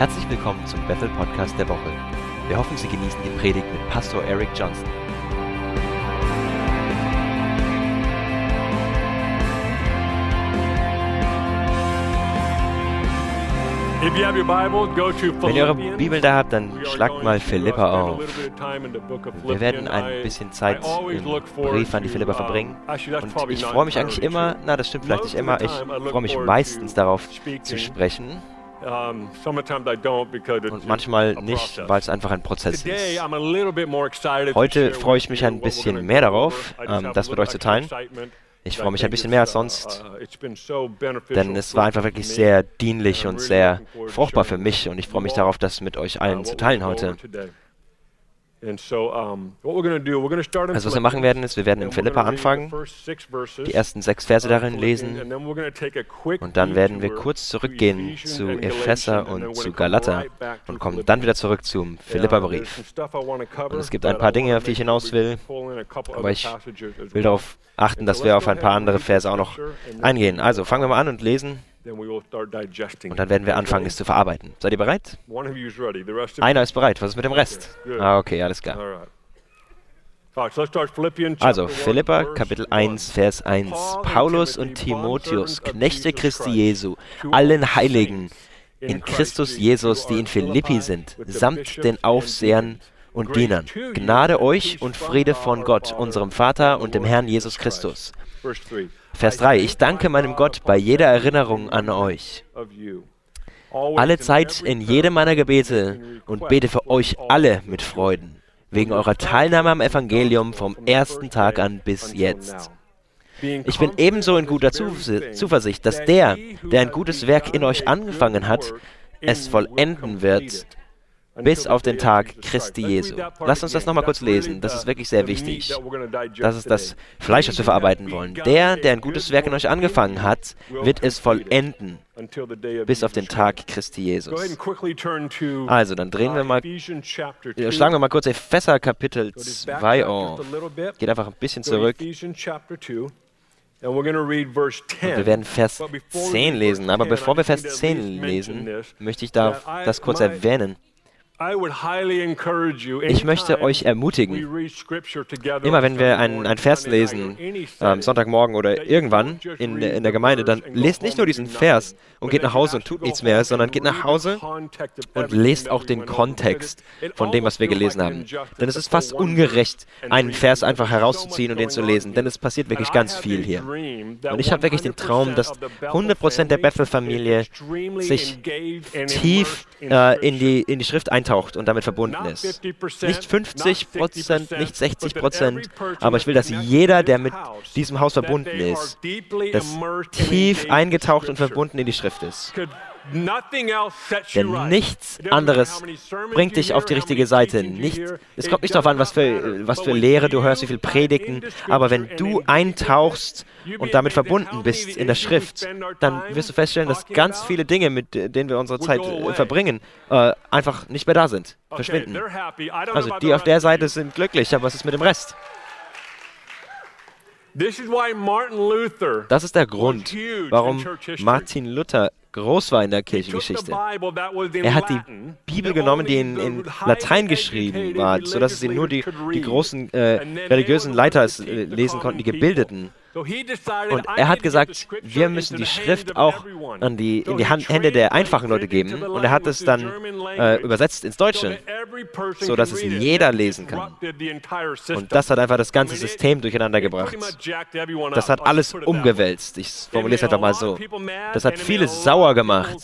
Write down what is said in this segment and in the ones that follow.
Herzlich willkommen zum Bethel Podcast der Woche. Wir hoffen, Sie genießen die Predigt mit Pastor Eric Johnson. Wenn ihr eure. Bibel da habt, dann schlagt mal Philippa auf. Wir werden ein bisschen Zeit im Brief an die uh, verbringen. Und ich freue mich eigentlich immer, na das stimmt vielleicht nicht immer, ich freue mich meistens darauf zu sprechen und manchmal nicht, weil es einfach ein Prozess ist. Heute freue ich mich ein bisschen mehr darauf, ähm, das mit euch zu teilen. Ich freue mich ein bisschen mehr als uh, sonst, uh, denn es war einfach wirklich sehr dienlich und sehr fruchtbar für mich und ich freue mich darauf, das mit euch allen zu teilen heute. Also was wir machen werden, ist, wir werden in we're Philippa anfangen, die ersten sechs Verse darin lesen. Und dann werden wir kurz zurückgehen zu Epheser und zu Galater und kommen dann wieder zurück zum cover, Und es gibt ein paar Dinge, auf die ich hinaus will, aber ich will darauf achten, dass wir auf ein paar andere Verse auch noch eingehen. Also fangen wir mal an und lesen Und dann werden wir anfangen, es zu verarbeiten. Seid ihr bereit? Einer ist bereit. Was ist mit dem Rest? Ah, okay, alles klar. Also, Philippa, Kapitel one. 1, Vers 1. Paul and Paulus und Timotheus, Knechte Christi Christ, Jesu, allen Heiligen in Christ Christus Jesus, die in Philippi sind, samt den Aufsehern und Dienern. Gnade euch und Friede von Gott, unserem Vater und dem Herrn Jesus Christus. Vers I 3. thank Ich danke meinem Gott bei jeder Erinnerung an euch. Alle Zeit in jedem meiner Gebete und bete für euch all alle mit Freuden, wegen eurer Teilnahme am Evangelium vom ersten Tag an bis jetzt. Ich bin ebenso in guter Zuversicht, dass der, der ein gutes Werk in euch angefangen hat, es vollenden wird bis auf den Tag Christi Jesu. Lasst uns das nochmal kurz lesen, das ist wirklich sehr wichtig. Das ist das. Fleisch, das wir verarbeiten wollen. Der, der ein gutes Werk in euch angefangen hat, wird es vollenden bis auf den Tag Christ. Christi Jesus. Also, dann drehen wir uh, mal, Ephesians chapter 2. schlagen wir mal kurz Epheser Kapitel Go to 2 backtrack auf. Geht einfach ein bisschen zurück. Ephesians chapter 2. And we're going to read verse 10. Wir werden Vers But before we 10 read lesen, aber 10, bevor wir Vers need to at 10 least mention lesen, möchte ich da das kurz erwähnen. Ich möchte euch ermutigen, immer wenn wir einen, einen Vers lesen, ähm, Sonntagmorgen oder irgendwann in, in der Gemeinde, dann lest nicht nur diesen Vers und geht nach Hause und tut nichts mehr, sondern geht nach Hause und lest auch den. Kontext von dem, was wir gelesen haben. Denn es ist fast ungerecht, einen Vers einfach herauszuziehen und den zu lesen, denn es passiert wirklich I ganz have viel hier. Und ich habe wirklich den Traum, dass 100% of the 100% der Bethel Bethel-Familie sich tief äh, in, die, in die Schrift eintaucht und damit verbunden ist. 50%, Nicht 50 not Prozent, 60%, nicht 60 but that Prozent, aber ich will, dass jeder, der mit diesem Haus verbunden ist, and tief eingetaucht und verbunden in die Schrift ist. Denn nichts anderes bringt you dich auf die richtige Seite. teachings you Nicht, hear. es kommt nicht darauf an, was für, matter. was But für when Lehre du you hörst, wie viel into aber wenn and du eintauchst und damit verbunden bist in der Schrift, dann wirst du feststellen, dass ganz viele Dinge, mit denen wir unsere Zeit äh, verbringen, äh, einfach nicht mehr da sind, verschwinden. Also die auf der Seite sind glücklich, aber was ist mit dem Rest? Das ist der Grund, warum. Martin Luther groß war in der Kirchengeschichte. Er hat die Bibel genommen, die in, in Latein geschrieben war, sodass es ihn nur die, die großen äh, religiösen Leiter äh, lesen konnten, die. Gebildeten. Und er hat gesagt, wir müssen die Schrift auch an die, in die Hand, Hände der einfachen Leute geben. Und er hat es dann äh, übersetzt ins Deutsche, that every person so dass can es jeder lesen kann. Und das hat einfach das ganze System durcheinander gebracht. Das hat alles umgewälzt. Ich formuliere es einfach mal so. Das hat viele sauer gemacht.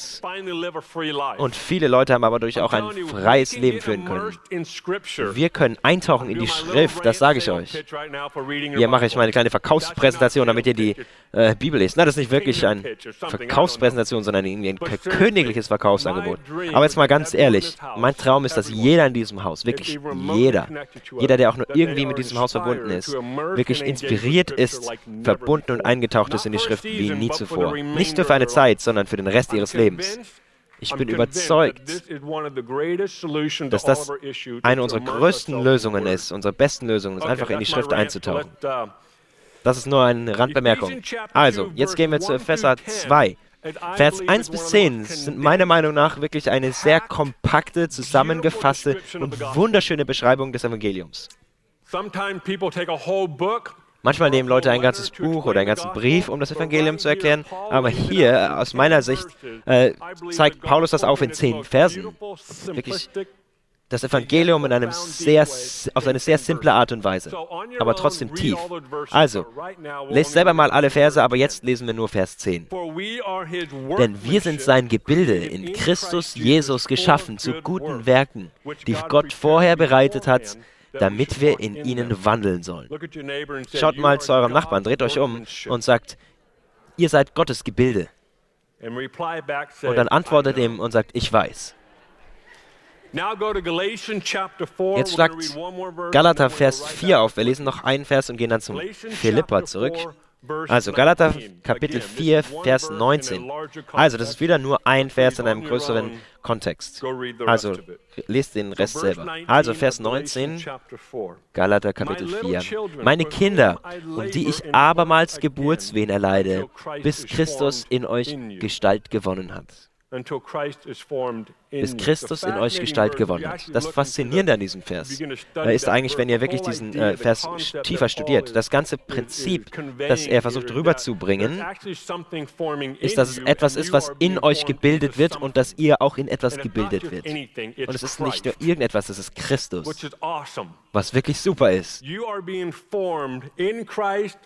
Und viele Leute haben aber durch auch ein freies Leben führen können. Wir können eintauchen in die Schrift, das sage ich euch. Hier mache ich meine kleine Verkaufspräsentation, damit ihr die äh, Bibel lest. Na, das ist nicht wirklich eine Verkaufspräsentation, sondern irgendwie ein königliches Verkaufsangebot. Aber jetzt mal ganz ehrlich, mein Traum ist, dass jeder in diesem Haus, wirklich jeder, jeder, der auch nur irgendwie mit diesem Haus verbunden ist, wirklich inspiriert ist, verbunden und eingetaucht ist in die Schrift wie nie zuvor. Nicht nur für eine Zeit, sondern für den Rest ihres Lebens. Ich bin überzeugt, dass das eine unserer größten Lösungen ist, unsere besten Lösungen ist, einfach in die Schrift einzutauchen. Das ist nur eine Randbemerkung. Also, jetzt gehen wir zu Epheser 2, Vers 1 bis 10 sind meiner Meinung nach wirklich eine sehr kompakte, zusammengefasste und wunderschöne Beschreibung des Evangeliums. Manchmal nehmen Leute ein ganzes Buch oder einen ganzen Brief, um das Evangelium zu erklären, aber hier, aus meiner Sicht, äh, zeigt Paulus das auf in zehn Versen. Wirklich das Evangelium in einem sehr, auf eine sehr simple Art und Weise, aber trotzdem tief. Also, lest selber mal alle Verse, aber jetzt lesen wir nur Vers 10. Denn wir sind sein Gebilde, in Christus Jesus geschaffen zu guten Werken, die Gott vorher bereitet hat, damit wir in ihnen wandeln sollen. Schaut mal zu eurem Nachbarn, dreht euch um und sagt, ihr seid Gottes Gebilde. Und dann antwortet ihm und sagt, ich weiß. Jetzt schlagt Galater Vers 4 auf. Wir lesen noch einen Vers und gehen dann zum Philippa zurück. Also Galater Kapitel 4, Vers 19. Also das ist wieder nur ein Vers in einem größeren Kontext. Also lest den Rest selber. Also Vers 19, Galater Kapitel 4. Meine Kinder, um die ich abermals Geburtswehen erleide, bis Christus in euch Gestalt gewonnen hat bis Christus in euch Gestalt gewonnen hat. Das Faszinierende an diesem Vers ist eigentlich, wenn ihr wirklich diesen äh, Vers tiefer studiert, das ganze Prinzip, das er versucht rüberzubringen, ist, dass es etwas ist, was in euch gebildet wird und dass ihr auch in etwas gebildet wird. Und es ist nicht nur irgendetwas, es ist Christus, was wirklich super ist.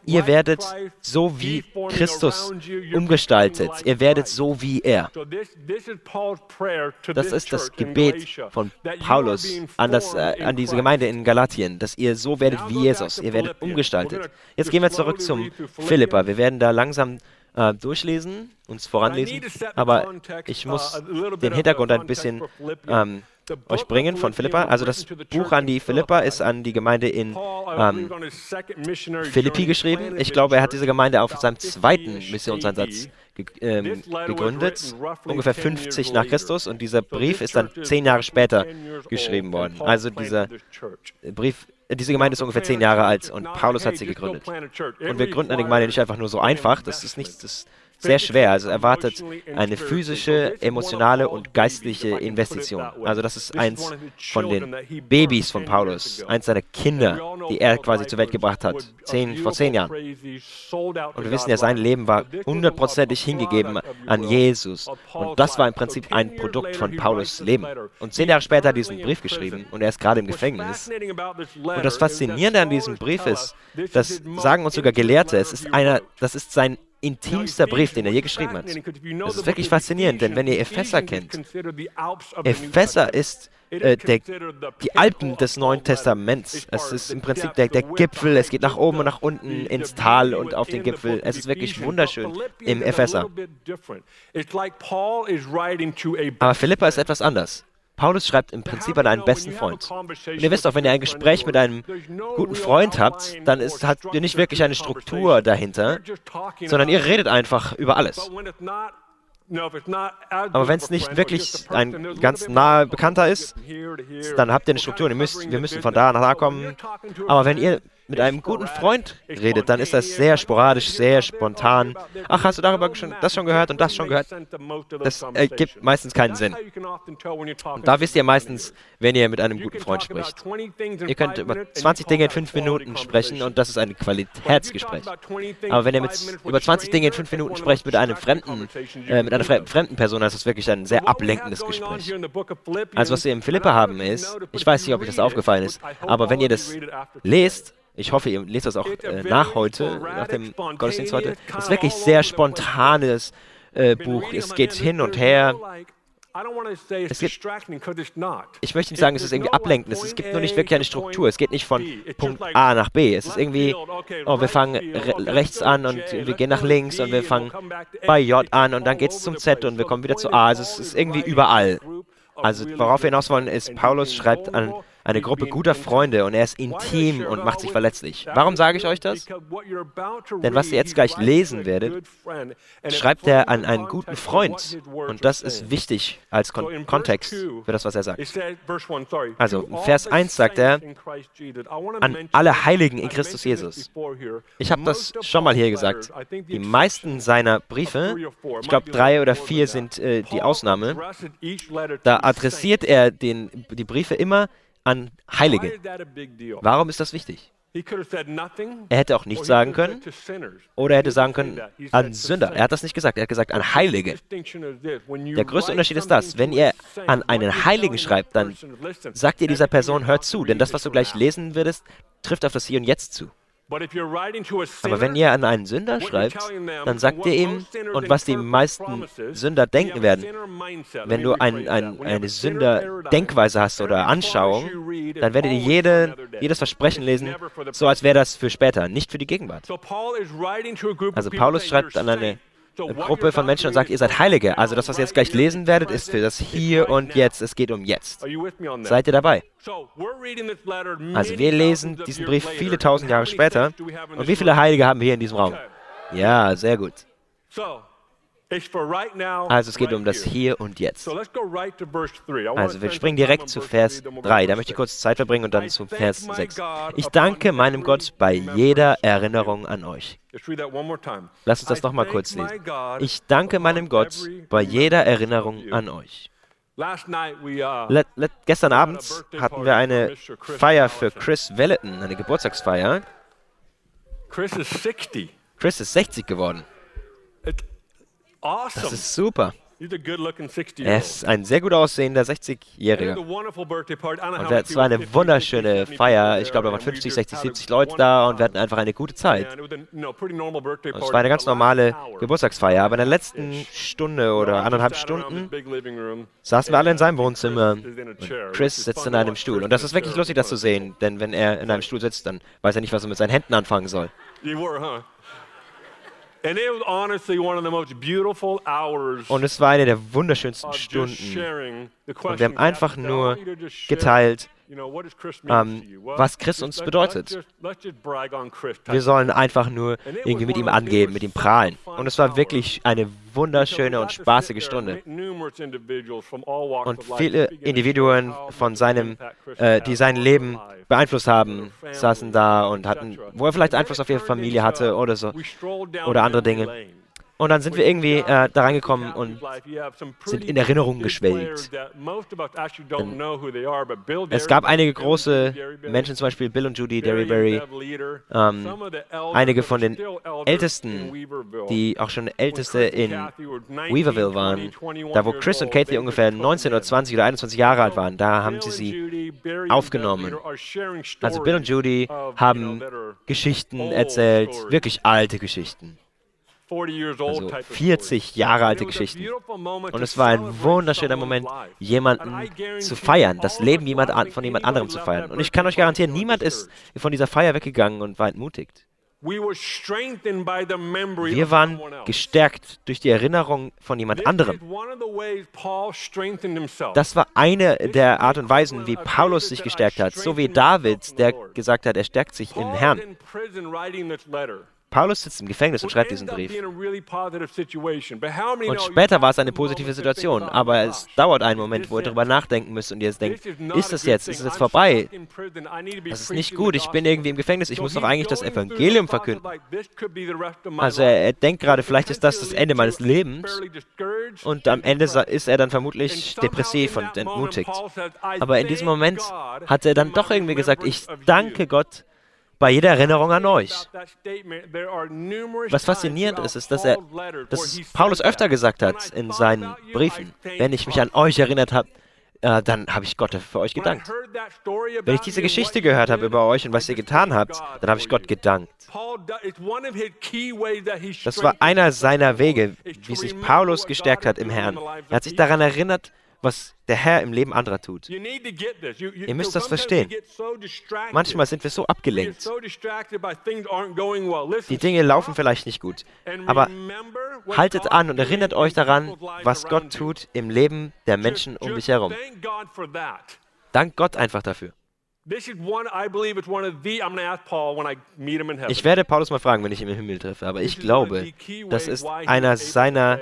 Ihr werdet so wie Christus umgestaltet. Ihr werdet so wie er. Das ist das Gebet von Paulus an, das, äh, an diese Gemeinde in Galatien, dass ihr so werdet wie Jesus. Ihr werdet umgestaltet. Jetzt gehen wir zurück zum Philippa. Wir werden da langsam äh, durchlesen, uns voranlesen, aber ich muss den Hintergrund ein bisschen ähm, euch bringen von Philippa. Also das Buch an die Philippa ist an die Gemeinde in ähm, Philippi geschrieben. Ich glaube, er hat diese Gemeinde auf seinem zweiten Missionsansatz ähm, gegründet, ungefähr 50 nach Christus. Und dieser Brief ist dann zehn Jahre später geschrieben worden. Also dieser Brief diese Gemeinde ist ungefähr zehn Jahre alt und Paulus hat sie gegründet. Und wir gründen eine Gemeinde nicht einfach nur so einfach. Das ist nicht, das sehr schwer. Also erwartet eine physische, emotionale und geistliche Investition. Also das ist eins von den Babys von Paulus, eins seiner Kinder, die er quasi zur Welt gebracht hat, zehn, vor zehn Jahren. Und wir wissen ja, sein Leben war hundertprozentig hingegeben an Jesus. Und das war im Prinzip ein Produkt von Paulus Leben. Und zehn Jahre später hat er diesen Brief geschrieben und er ist gerade im Gefängnis. Und das Faszinierende an diesem Brief ist, das sagen uns sogar Gelehrte, es ist einer, das ist sein intimster Brief, den er je geschrieben hat. Das ist wirklich faszinierend, denn wenn ihr Epheser kennt, Epheser ist äh, der, die Alpen des Neuen Testaments. Es ist im Prinzip der, der Gipfel, es geht nach oben und nach unten ins Tal und auf den Gipfel. Es ist wirklich wunderschön im Epheser. Aber Philippa ist etwas anders. Paulus schreibt im Prinzip an einen besten Freund. Und ihr wisst auch, wenn ihr ein Gespräch mit einem guten Freund habt, dann ist, habt ihr nicht wirklich eine Struktur dahinter, sondern ihr redet einfach über alles. Aber wenn es nicht wirklich ein ganz naher Bekannter ist, dann habt ihr eine Struktur. Ihr müsst, wir müssen von da nach da kommen. Aber wenn ihr mit einem guten Freund redet, dann ist das sehr sporadisch, sehr spontan. Ach, hast du darüber schon, das schon gehört und das schon gehört? Das ergibt meistens keinen Sinn. Und da wisst ihr meistens, wenn ihr mit einem guten Freund spricht. Ihr könnt über 20 Dinge in 5 Minuten sprechen und das ist ein Qualitätsgespräch. Aber wenn ihr mit, über 20 Dinge in 5 Minuten sprecht mit einem fremden, äh, mit einer fremden Person, dann ist das wirklich ein sehr ablenkendes Gespräch. Also was wir im Philippa haben ist, ich weiß nicht, ob euch das aufgefallen ist, aber wenn ihr das lest, ich hoffe, ihr lest das auch äh, nach heute, nach dem Gottesdienst heute. Es ist wirklich sehr spontanes äh, Buch. Es geht hin und her. Es gibt, ich möchte nicht sagen, es ist irgendwie ablenkend. Es gibt nur nicht wirklich eine Struktur. Es geht nicht von Punkt A nach B. Es ist irgendwie, oh, wir fangen re rechts an und wir gehen nach links und wir fangen bei J an und dann geht es zum Z und wir kommen wieder zu A. Also es ist irgendwie überall. Also worauf wir hinaus wollen, ist, Paulus schreibt an eine Gruppe guter Freunde und er ist intim und macht sich verletzlich. Warum sage ich euch das? Denn was ihr jetzt gleich lesen werdet, schreibt er an einen guten Freund. Und das ist wichtig als Kon Kontext für das, was er sagt. Also, Vers 1 sagt er, an alle Heiligen in Christus Jesus. Ich habe das schon mal hier gesagt. Die meisten seiner Briefe, ich glaube drei oder vier sind äh, die Ausnahme, da adressiert er den, die Briefe immer an Heilige. Warum ist das wichtig? Er hätte auch nichts sagen können oder er hätte sagen können an Sünder. Er hat das nicht gesagt, er hat gesagt an Heilige. Der größte Unterschied ist das, wenn ihr an einen Heiligen schreibt, dann sagt ihr dieser Person, hört zu, denn das, was du gleich lesen würdest, trifft auf das Hier und Jetzt zu. Aber wenn ihr an einen Sünder schreibt, dann sagt ihr ihm, und was die meisten Sünder denken werden, wenn du ein, ein, eine Sünder-Denkweise hast oder Anschauung, dann werdet ihr jede, jedes Versprechen lesen, so als wäre das für später, nicht für die Gegenwart. Also Paulus schreibt an eine Gruppe von Menschen und sagt, ihr seid Heilige. Also das, was ihr jetzt gleich lesen werdet, ist für das Hier und Jetzt. Es geht um Jetzt. Seid ihr dabei? Also wir lesen diesen Brief viele tausend Jahre später. Und wie viele Heilige haben wir hier in diesem Raum? Ja, sehr gut. Also es geht um das Hier und Jetzt. Also wir springen direkt zu Vers 3. Da möchte ich kurz Zeit verbringen und dann zu Vers 6. Ich danke meinem Gott bei jeder Erinnerung an euch. Lass uns das nochmal kurz lesen. Ich danke meinem Gott bei jeder Erinnerung an euch. Let, let, gestern Abend hatten wir eine Feier für Chris Welleton, eine Geburtstagsfeier. Chris ist 60 geworden. Awesome. Das ist super. Er ist ein sehr gut aussehender 60-Jähriger. Und es war eine wunderschöne Feier. Ich glaube, da waren 50, 60, 70 Leute da und wir hatten einfach eine gute Zeit. Und es war eine ganz normale Geburtstagsfeier. Aber in der letzten Stunde oder anderthalb Stunden saßen wir alle in seinem Wohnzimmer und Chris sitzt in einem Stuhl. Und das ist wirklich lustig, das zu sehen, denn wenn er in einem Stuhl sitzt, dann weiß er nicht, was er mit seinen Händen anfangen soll. Und es war eine der wunderschönsten Stunden. Und wir haben einfach nur geteilt, ähm, was Chris uns bedeutet. Wir sollen einfach nur irgendwie mit ihm angeben, mit ihm prahlen. Und es war wirklich eine wunderschöne und spaßige Stunde. Und viele Individuen von seinem, äh, die sein Leben beeinflusst haben, saßen da und hatten, wo er vielleicht Einfluss auf ihre Familie hatte oder so, oder andere Dinge. Und dann sind wir irgendwie äh, da reingekommen und sind in Erinnerung geschwelgt. Es gab einige große Menschen, zum Beispiel Bill und Judy Derryberry, ähm, einige von den Ältesten, die auch schon Älteste in Weaverville waren, da wo Chris und Kathy ungefähr 19 oder 20 oder 21 Jahre alt waren, da haben sie sie aufgenommen. Also Bill und Judy haben Geschichten erzählt, wirklich alte Geschichten. Also 40 Jahre alte Geschichten. Und es war ein wunderschöner Moment, jemanden zu feiern, das Leben jemand an, von jemand anderem zu feiern. Und ich kann euch garantieren, niemand ist von dieser Feier weggegangen und war entmutigt. Wir waren gestärkt durch die Erinnerung von jemand anderem. Das war eine der Art und Weisen, wie Paulus sich gestärkt hat, so wie David, der gesagt hat, er stärkt sich im Herrn. Paulus sitzt im Gefängnis und schreibt diesen Brief. Und später war es eine positive Situation, aber es dauert einen Moment, wo ihr darüber nachdenken müsst und ihr jetzt denkt, ist es jetzt, ist es jetzt vorbei? Das ist nicht gut, ich bin irgendwie im Gefängnis, ich muss doch eigentlich das Evangelium verkünden. Also er, er denkt gerade, vielleicht ist das das Ende meines Lebens. und am Ende ist er dann vermutlich depressiv und entmutigt. Aber in diesem Moment hat er dann doch irgendwie gesagt, ich danke Gott, bei jeder Erinnerung an euch. Was faszinierend ist, ist, dass er, dass Paulus öfter gesagt hat in seinen Briefen, wenn ich mich an euch erinnert habe, äh, dann habe ich Gott für euch gedankt. Wenn ich diese Geschichte gehört habe über euch und was ihr getan habt, dann habe ich Gott gedankt. Das war einer seiner Wege, wie sich Paulus gestärkt hat im Herrn. Er hat sich daran erinnert, was der Herr im Leben anderer tut. Ihr müsst das verstehen. Manchmal sind wir so abgelenkt. Die Dinge laufen vielleicht nicht gut. Aber haltet an und erinnert euch daran, was Gott tut im Leben der Menschen um mich herum. Dank Gott einfach dafür. Ich werde Paulus mal fragen, wenn ich ihn im Himmel treffe, aber ich glaube, das ist einer seiner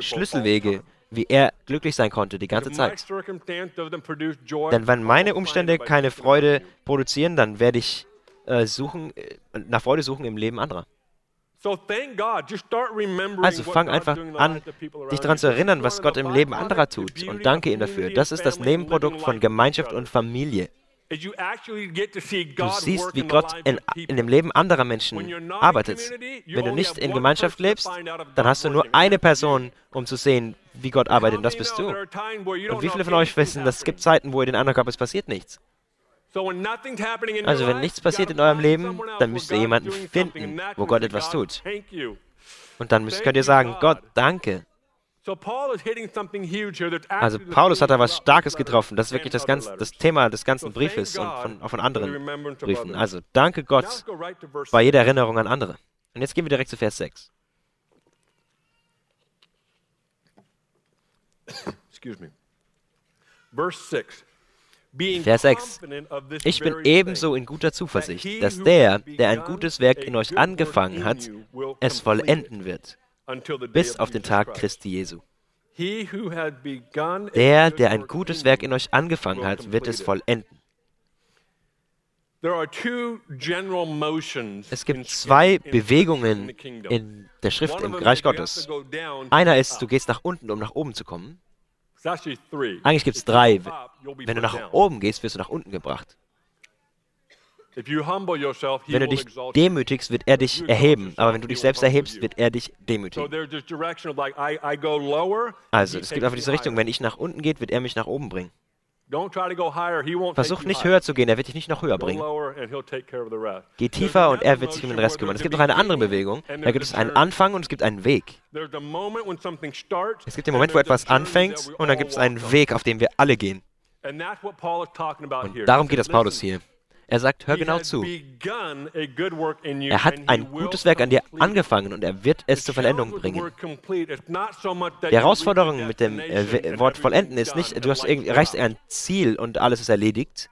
Schlüsselwege, wie er glücklich sein konnte die ganze Zeit. Denn wenn meine Umstände keine Freude produzieren, dann werde ich äh, suchen, äh, nach Freude suchen im Leben anderer. Also fang einfach an, dich daran zu erinnern, was Gott im Leben anderer tut und danke ihm dafür. Das ist das Nebenprodukt von Gemeinschaft und Familie. Du siehst, wie Gott in, in, dem Leben anderer Menschen arbeitet. Wenn du nicht in Gemeinschaft lebst, dann hast du nur eine Person, um zu sehen, wie Gott arbeitet, und das bist du. Und wie viele von euch wissen, dass es gibt Zeiten, wo ihr den anderen glaubt, es passiert nichts. Also wenn nichts passiert in eurem Leben, dann müsst ihr jemanden finden, wo Gott etwas tut. Und dann müsst, könnt ihr sagen, Gott, danke. Also Paulus hat da was Starkes getroffen. Das ist wirklich das, ganz, das Thema des ganzen Briefes und von, auch von anderen Briefen. Also danke Gott bei jeder Erinnerung an andere. Und jetzt gehen wir direkt zu Vers 6. Excuse me. Verse 6. Vers 6. Ich bin ebenso in guter Zuversicht, dass der, der ein gutes Werk in euch angefangen hat, es vollenden wird bis auf den Tag Christi Jesu. Der, der ein gutes Werk in euch angefangen hat, wird es vollenden. Es gibt zwei Bewegungen in der Schrift im Reich Gottes. Einer ist, du gehst nach unten, um nach oben zu kommen. Eigentlich gibt es drei. Wenn du nach oben gehst, wirst du nach unten gebracht. Wenn du dich demütigst, wird er dich erheben. Aber wenn du dich selbst erhebst, wird er dich demütigen. Also, es gibt einfach diese Richtung. Wenn ich nach unten gehe, wird er mich nach oben bringen. Versuch nicht höher zu gehen, er wird dich nicht noch höher bringen. Geh tiefer und er wird sich um den Rest kümmern. Es gibt noch eine andere Bewegung. Da gibt es einen Anfang und es gibt einen Weg. Es gibt den Moment, wo etwas anfängt und dann gibt es einen Weg, auf dem wir alle gehen. Und darum geht es Paulus hier. Er sagt, hör genau zu. Er hat ein gutes Werk an dir angefangen und er wird es zur Vollendung bringen. Die Herausforderung mit dem äh, Wort vollenden ist nicht, du hast erreichst ein Ziel und alles ist erledigt.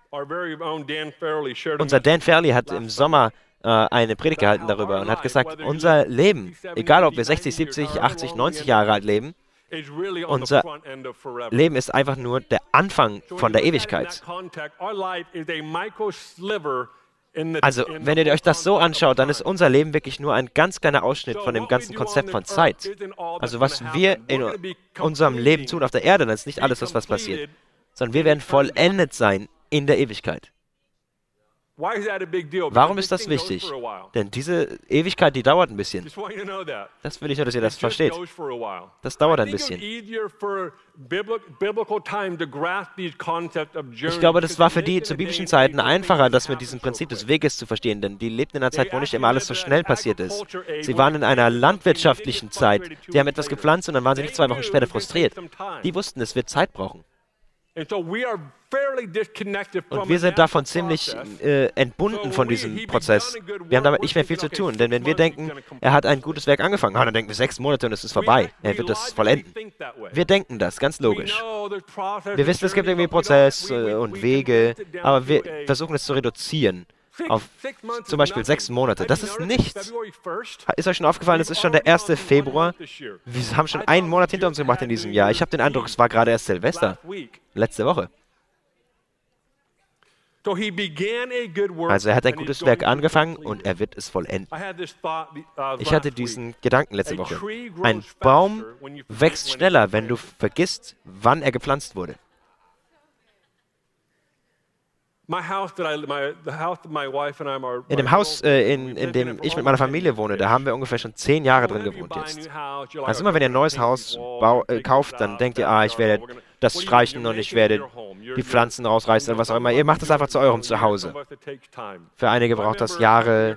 Unser Dan Fairley hat im Sommer äh, eine Predigt gehalten darüber und hat gesagt, unser Leben, egal ob wir 60, 70, 80, 90 Jahre alt leben, unser Leben ist einfach nur der Anfang von der Ewigkeit. Also, wenn ihr euch das so anschaut, dann ist unser Leben wirklich nur ein ganz kleiner Ausschnitt von dem ganzen Konzept von Zeit. Also, was wir in unserem Leben tun auf der Erde, das ist nicht alles, was passiert, sondern wir werden vollendet sein in der Ewigkeit. Warum ist das wichtig? Denn diese Ewigkeit, die dauert ein bisschen. Das will ich nur, dass ihr das versteht. Das dauert ein bisschen. Ich glaube, das war für die zu biblischen Zeiten einfacher, das mit diesem Prinzip des Weges zu verstehen, denn die lebten in einer Zeit, wo nicht immer alles so schnell passiert ist. Sie waren in einer landwirtschaftlichen Zeit. Sie haben etwas gepflanzt und dann waren sie nicht zwei Wochen später frustriert. Die wussten, es wird Zeit brauchen. Und wir sind davon ziemlich äh, entbunden von diesem Prozess. Wir haben damit nicht mehr viel zu tun, denn wenn wir denken, er hat ein gutes Werk angefangen, ah, dann denken wir sechs Monate und es ist vorbei. Er wird es vollenden. Wir denken das, ganz logisch. Wir wissen, es gibt irgendwie Prozess äh, und Wege, aber wir versuchen es zu reduzieren auf zum Beispiel sechs Monate. Das ist nichts. Ist euch schon aufgefallen, es ist schon der 1. Februar. Wir haben schon einen Monat hinter uns gemacht in diesem Jahr. Ich habe den Eindruck, es war gerade erst Silvester. Letzte Woche. Also er hat ein gutes Werk angefangen und er wird es vollenden. Uh, ich hatte diesen Gedanken letzte Woche. Ein Baum wächst schneller, wenn du vergisst, wann er gepflanzt wurde. In dem Haus, äh, in, in dem ich mit meiner Familie wohne, da haben wir ungefähr schon zehn Jahre drin gewohnt jetzt. Also immer wenn ihr ein neues Haus äh, kauft, dann denkt ihr, ah, ich werde das streichen und ich werde die Pflanzen rausreißen oder was auch immer. Ihr macht es einfach zu eurem Zuhause. Für einige braucht das Jahre.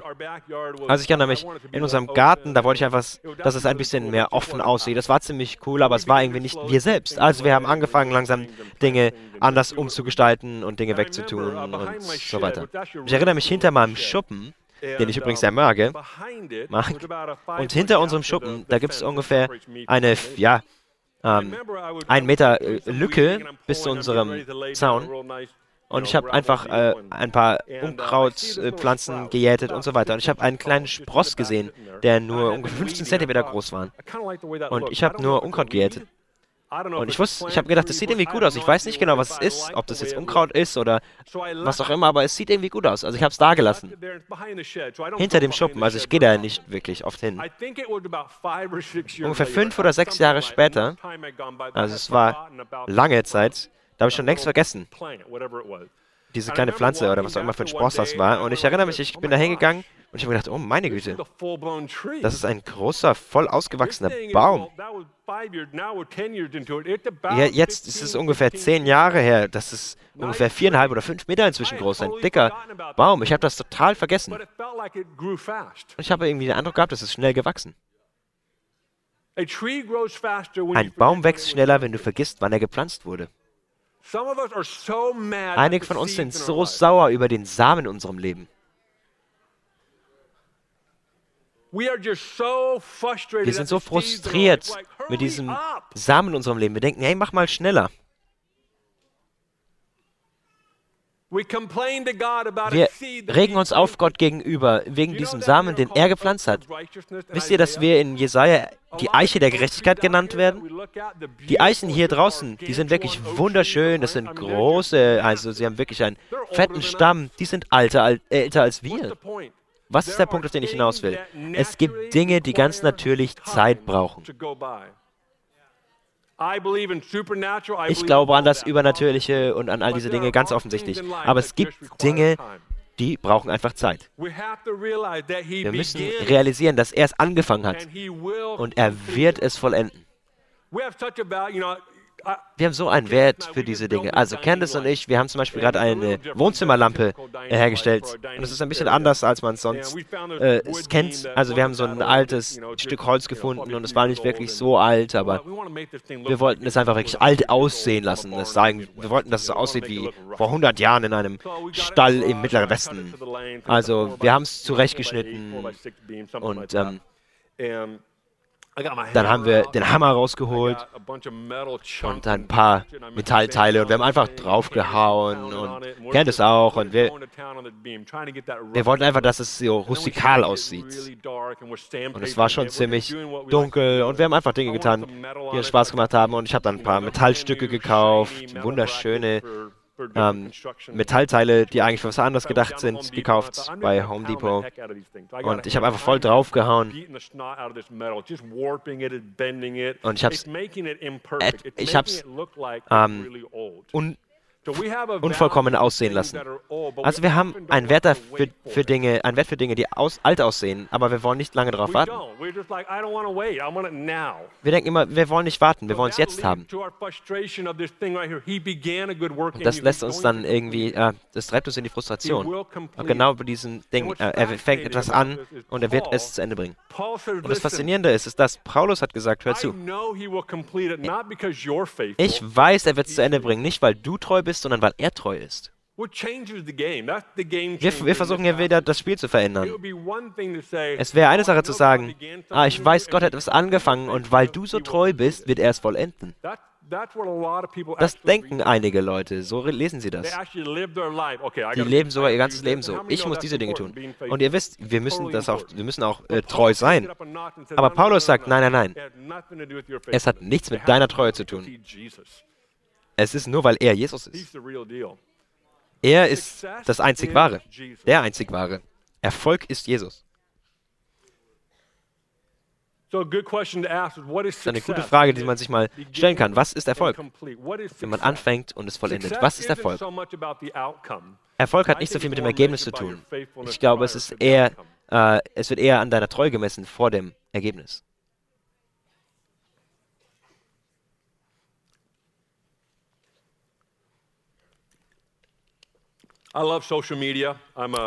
Also ich erinnere mich, in unserem Garten, da wollte ich einfach, dass es ein bisschen mehr offen aussieht. Das war ziemlich cool, aber es war irgendwie nicht wir selbst. Also wir haben angefangen, langsam Dinge anders umzugestalten und Dinge wegzutun und so weiter. Ich erinnere mich hinter meinem Schuppen, den ich übrigens sehr mag, mag. Und hinter unserem Schuppen, da gibt es ungefähr eine, ja, ähm, ein Meter äh, Lücke bis zu unserem Zaun. Und ich habe einfach äh, ein paar Unkrautpflanzen gejätet und so weiter. Und ich habe einen kleinen Spross gesehen, der nur ungefähr 15 cm groß war. Und ich habe nur Unkraut gejätet. Und ich wusste, ich habe gedacht, das sieht irgendwie gut aus. Ich weiß nicht genau, was es ist, ob das jetzt Unkraut ist oder was auch immer, aber es sieht irgendwie gut aus. Also ich habe es da gelassen. Hinter dem Schuppen, also ich gehe da nicht wirklich oft hin. Ungefähr fünf oder sechs Jahre später, also es war lange Zeit, da habe ich schon längst vergessen, diese kleine Pflanze oder was auch immer für ein Spross das war. Und ich erinnere mich, ich bin da hingegangen und ich habe gedacht, oh meine Güte, das ist ein großer, voll ausgewachsener Baum. Ja, jetzt ist es ungefähr zehn Jahre her. Das ist ungefähr viereinhalb oder fünf Meter inzwischen groß. Ein dicker Baum. Ich habe das total vergessen. Und ich habe irgendwie den Eindruck gehabt, es ist schnell gewachsen. Ein Baum wächst schneller, wenn du vergisst, wann er gepflanzt wurde. Einige von uns sind so sauer über den Samen in unserem Leben. Wir sind so frustriert mit diesem Samen in unserem Leben. Wir denken, hey, mach mal schneller. Wir regen uns auf Gott gegenüber wegen diesem Samen, den er gepflanzt hat. Wisst ihr, dass wir in Jesaja die Eiche der Gerechtigkeit genannt werden? Die Eichen hier draußen, die sind wirklich wunderschön. Das sind große, also sie haben wirklich einen fetten Stamm. Die sind alter, älter als wir. Was ist der Punkt, auf den ich hinaus will? Es gibt Dinge, die ganz natürlich Zeit brauchen. Ich glaube an das Übernatürliche und an all diese Dinge ganz offensichtlich. Aber es gibt Dinge, die brauchen einfach Zeit. Wir müssen realisieren, dass er es angefangen hat und er wird es vollenden. Wir haben so einen Wert für diese Dinge. Also Candice und ich, wir haben zum Beispiel gerade eine Wohnzimmerlampe hergestellt. Und das ist ein bisschen anders, als man es sonst äh, kennt. Also wir haben so ein altes Stück Holz gefunden und es war nicht wirklich so alt, aber wir wollten es einfach wirklich alt aussehen lassen. Das sagen, wir wollten, dass es aussieht wie vor 100 Jahren in einem Stall im Mittleren Westen. Also wir haben es zurechtgeschnitten und ähm, dann haben wir den Hammer rausgeholt und ein paar Metallteile und wir haben einfach draufgehauen und kennt es auch und wir, wir wollten einfach, dass es so rustikal aussieht. Und es war schon ziemlich dunkel und wir haben einfach Dinge getan, die uns Spaß gemacht haben und ich habe dann ein paar Metallstücke gekauft, wunderschöne ähm, Metallteile, die eigentlich für was anderes gedacht sind, gekauft bei Home Depot. Und ich habe einfach voll draufgehauen. Und ich habe es ich hab's, ähm, un unvollkommen aussehen lassen. Also wir haben einen Wert für, für Dinge, einen Wert für Dinge, die aus, alt aussehen, aber wir wollen nicht lange darauf warten. Wir denken immer, wir wollen nicht warten, wir wollen es jetzt haben. Und das lässt uns dann irgendwie, äh, das treibt uns in die Frustration. Und genau bei diesem Ding, äh, er fängt etwas an und er wird es zu Ende bringen. Und das Faszinierende ist, ist, dass Paulus hat gesagt, hör zu. Ich weiß, er wird es zu Ende bringen, nicht weil du treu bist, sondern weil er treu ist. Wir, wir, versuchen ja wieder das Spiel zu verändern. Es wäre eine Sache zu sagen, ah, ich weiß, Gott hat etwas angefangen und weil du so treu bist, wird er es vollenden. Das denken einige Leute, so lesen sie das. Die leben sogar ihr ganzes Leben so. Ich muss diese Dinge tun. Und ihr wisst, wir müssen, das auch, wir müssen auch äh, treu sein. Aber Paulus sagt, nein, nein, nein. Es hat nichts mit deiner Treue zu tun. Es ist nur, weil er Jesus ist. Er ist das einzig Wahre. Der einzig Wahre. Erfolg ist Jesus. Das ist eine gute Frage, die man sich mal stellen kann. Was ist Erfolg? Wenn man anfängt und es vollendet. Was ist Erfolg? Erfolg hat nicht so viel mit dem Ergebnis zu tun. Ich glaube, es ist eher, äh, es wird eher an deiner Treue gemessen vor dem Ergebnis.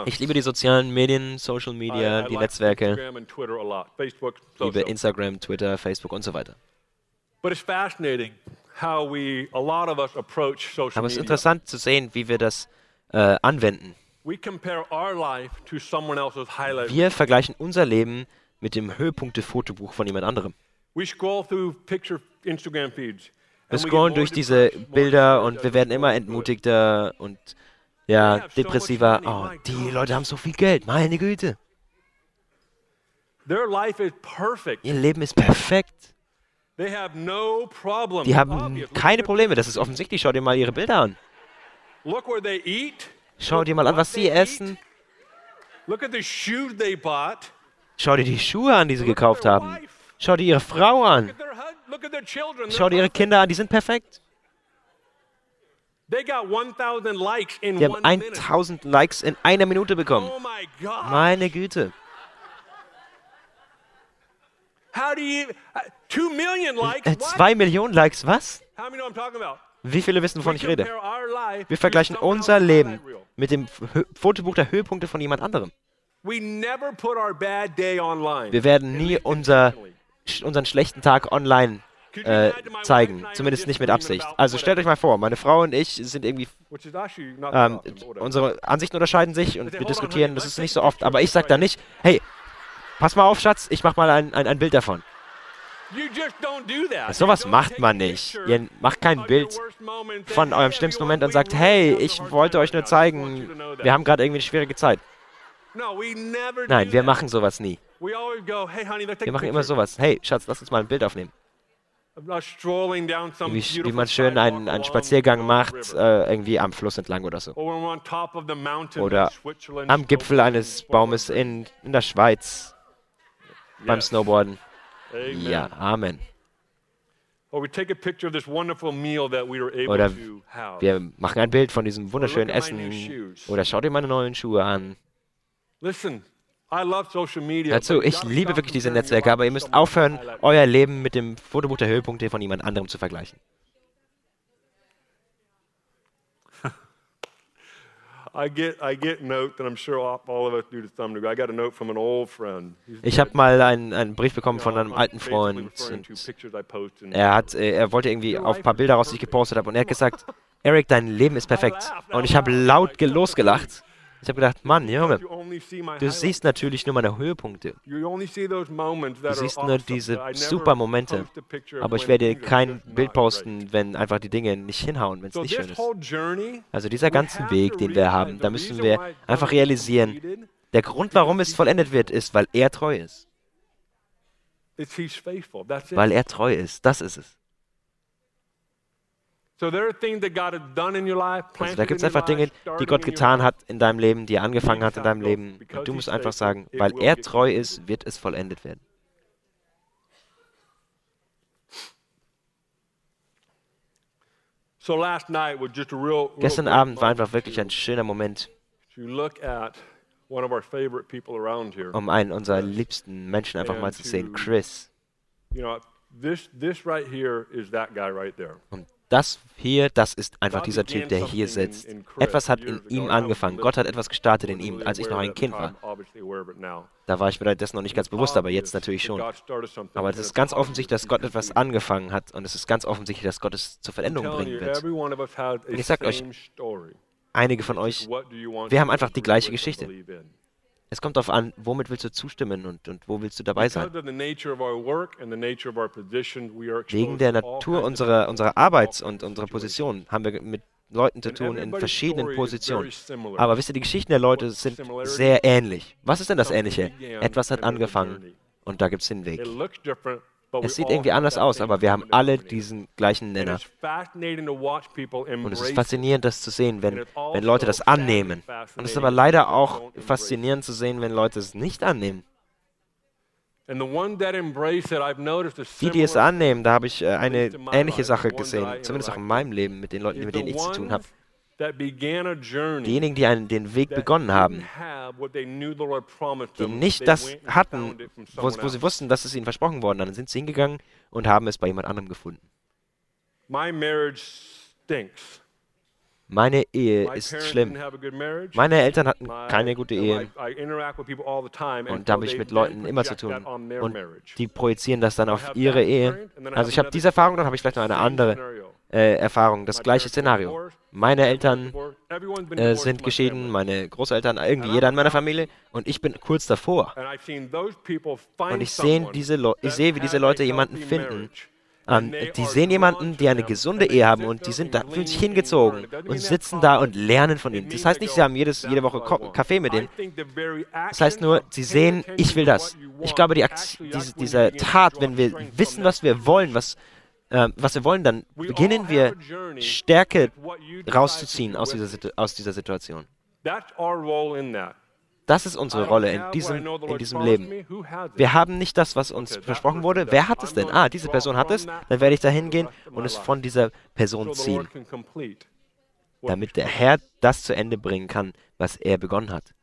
Ich liebe die sozialen Medien, Social Media, die Netzwerke. Ich liebe Instagram, Twitter, Facebook und so weiter. Aber es ist interessant zu sehen, wie wir das äh, anwenden. Wir vergleichen unser Leben mit dem Höhepunkte-Fotobuch von jemand anderem. Wir scrollen durch diese Bilder und wir werden immer entmutigter und Ja, depressiver. Oh, die Leute haben so viel Geld. Meine Güte. Ihr Leben ist perfekt. Die haben keine Probleme. Das ist offensichtlich. Schau dir mal ihre Bilder an. Schau dir mal an, was sie essen. Schau dir die Schuhe an, die sie gekauft haben. Schau dir ihre Frau an. Schau dir ihre Kinder an, die sind perfekt. Die haben 1000 Likes in einer Minute bekommen. Oh Meine Güte. Äh, zwei Millionen Likes, was? Wie viele wissen, wovon ich rede? Wir vergleichen unser Leben mit dem Fotobuch der Höhepunkte von jemand anderem. Wir werden nie unser, unseren schlechten Tag online äh, zeigen. Zumindest nicht mit Absicht. Also stellt euch mal vor, meine Frau und ich sind irgendwie. Ähm, unsere Ansichten unterscheiden sich und wir diskutieren, das ist nicht so oft. Aber ich sag da nicht, hey, pass mal auf, Schatz, ich mach mal ein, ein, ein Bild davon. Sowas macht man nicht. Ihr macht kein Bild von eurem schlimmsten Moment und sagt, hey, ich wollte euch nur zeigen, wir haben gerade irgendwie eine schwierige Zeit. Nein, wir machen sowas nie. Wir machen immer sowas. Hey, Schatz, lass uns mal ein Bild aufnehmen. Wie, wie man schön einen, einen Spaziergang macht, äh, irgendwie am Fluss entlang oder so. Oder am Gipfel eines Baumes in, in der Schweiz beim Snowboarden. Ja, Amen. Oder wir machen ein Bild von diesem wunderschönen Essen. Oder schau dir meine neuen Schuhe an. Dazu, ich liebe wirklich diese Netzwerke, aber ihr müsst aufhören, euer Leben mit dem Fotobuch der Höhepunkte von jemand anderem zu vergleichen. Ich habe mal einen, einen Brief bekommen von einem alten Freund. er, hat, äh, er wollte irgendwie auf ein paar Bilder raus, die ich gepostet habe. Und er hat gesagt, Eric, dein Leben ist perfekt. Und ich habe laut losgelacht. Ich habe gedacht, Mann, Junge, du siehst natürlich nur meine Höhepunkte. Du siehst nur diese super Momente. Aber ich werde kein Bild posten, wenn einfach die Dinge nicht hinhauen, wenn es nicht schön ist. Also dieser ganze Weg, den wir haben, da müssen wir einfach realisieren, der Grund, warum es vollendet wird, ist, weil er treu ist. Weil er treu ist, das ist es. Also da gibt es einfach Dinge, die Gott getan hat in deinem Leben, die er angefangen hat in deinem Leben. Und du musst einfach sagen, weil er treu ist, wird es vollendet werden. Gestern Abend war einfach wirklich ein schöner Moment, um einen unserer liebsten Menschen einfach mal zu sehen, Chris. Und das hier, das ist einfach dieser Typ, der hier sitzt. Etwas hat in ihm angefangen. Gott hat etwas gestartet in ihm, als ich noch ein Kind war. Da war ich mir dessen noch nicht ganz bewusst, aber jetzt natürlich schon. Aber es ist ganz offensichtlich, dass Gott etwas angefangen hat und es ist ganz offensichtlich, dass Gott es zur Veränderung bringen wird. Und ich sage euch, einige von euch, wir haben einfach die gleiche Geschichte. Es kommt darauf an, womit willst du zustimmen und, und wo willst du dabei sein. Wegen der Natur unserer, unserer Arbeit und unserer Position haben wir mit Leuten zu tun in verschiedenen Positionen. Aber wisst ihr, die Geschichten der Leute sind sehr ähnlich. Was ist denn das Ähnliche? Etwas hat angefangen und da gibt es den Weg. Es sieht irgendwie anders aus, aber wir haben alle diesen gleichen Nenner. Und es ist faszinierend, das zu sehen, wenn, wenn Leute das annehmen. Und es ist aber leider auch faszinierend zu sehen, wenn Leute es nicht annehmen. Die, die es annehmen, da habe ich äh, eine ähnliche Sache gesehen, zumindest auch in meinem Leben mit den Leuten, mit denen ich zu tun habe. Diejenigen, die einen, den Weg begonnen haben, die nicht das hatten, wo, wo sie wussten, dass es ihnen versprochen worden, dann sind sie hingegangen und haben es bei jemand anderem gefunden. Meine Ehe ist schlimm. Meine Eltern hatten keine gute Ehe. Und da habe ich mit Leuten immer zu tun. Und die projizieren das dann auf ihre Ehe. Also ich habe diese Erfahrung, dann habe ich vielleicht noch eine andere äh, Erfahrung, das gleiche Szenario. Meine Eltern äh, sind geschieden, meine Großeltern, irgendwie jeder in meiner Familie. Und ich bin kurz davor. Und ich sehe, diese ich sehe, wie diese Leute jemanden finden, Ähm, die sehen jemanden, die eine gesunde Ehe haben und die sind da, fühlen sich hingezogen und sitzen da und lernen von ihnen. Das heißt nicht, sie haben jedes, jede Woche Ko Kaffee mit denen. Das heißt nur, sie sehen, ich will das. Ich glaube, die diese, diese Tat, wenn wir wissen, was wir wollen, was, äh, was wir wollen, dann beginnen wir Stärke rauszuziehen aus dieser, aus dieser Situation. Das ist unsere Rolle in diesem, in diesem Leben. Wir haben nicht das, was uns versprochen wurde. Wer hat es denn? Ah, diese Person hat es. Dann werde ich da hingehen und es von dieser Person ziehen, damit der Herr das zu Ende bringen kann, was er begonnen hat.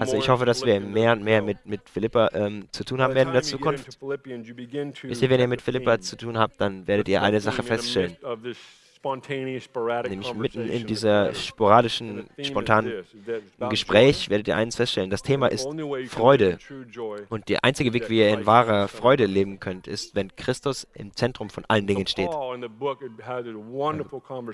Also ich hoffe, dass wir mehr und mehr mit, mit Philippa ähm, zu tun haben werden in der Zukunft. Wisst ihr, wenn ihr mit Philippa zu tun habt, dann werdet ihr eine Sache feststellen nämlich mitten in dieser sporadischen, spontanen Gespräch werdet ihr eins feststellen. Das Thema ist Freude. Und der einzige Weg, wie ihr in wahrer Freude leben könnt, ist, wenn Christus im Zentrum von allen Dingen steht.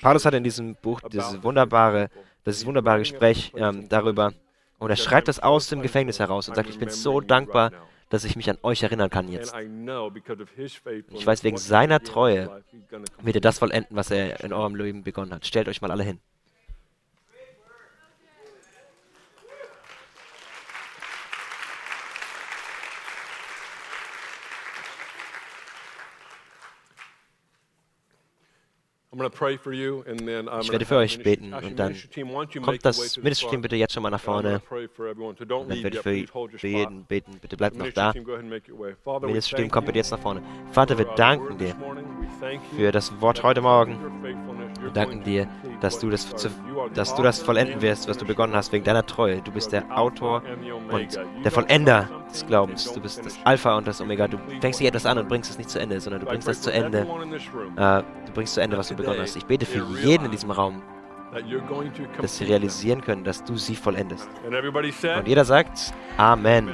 Paulus hat in diesem Buch dieses wunderbare, dieses wunderbare Gespräch ähm, darüber, und er schreibt das aus dem Gefängnis heraus und sagt, ich bin so dankbar, dass ich mich an euch erinnern kann jetzt. Ich weiß, wegen seiner Treue wird er das vollenden, was er in eurem Leben begonnen hat. Stellt euch mal alle hin. Ich werde für euch beten und dann kommt das Ministry-Team bitte jetzt schon mal nach vorne. Und dann werde ich für, jeden beten. Bitte bleibt noch da. Ministry-Team kommt bitte jetzt nach vorne. Vater, wir danken dir für das Wort heute Morgen. Wir danken dir, dass du das, dass du das vollenden wirst, was du begonnen hast, wegen deiner Treue. Du bist der Autor und der Vollender des Glaubens. Du bist das Alpha und das Omega. Du fängst nicht etwas an und bringst es nicht zu Ende, sondern du bringst das zu Ende. Äh, du bringst zu Ende, was du begonnen hast. Ich bete für jeden in diesem Raum, dass sie realisieren können, dass du sie vollendest. Und jeder sagt Amen.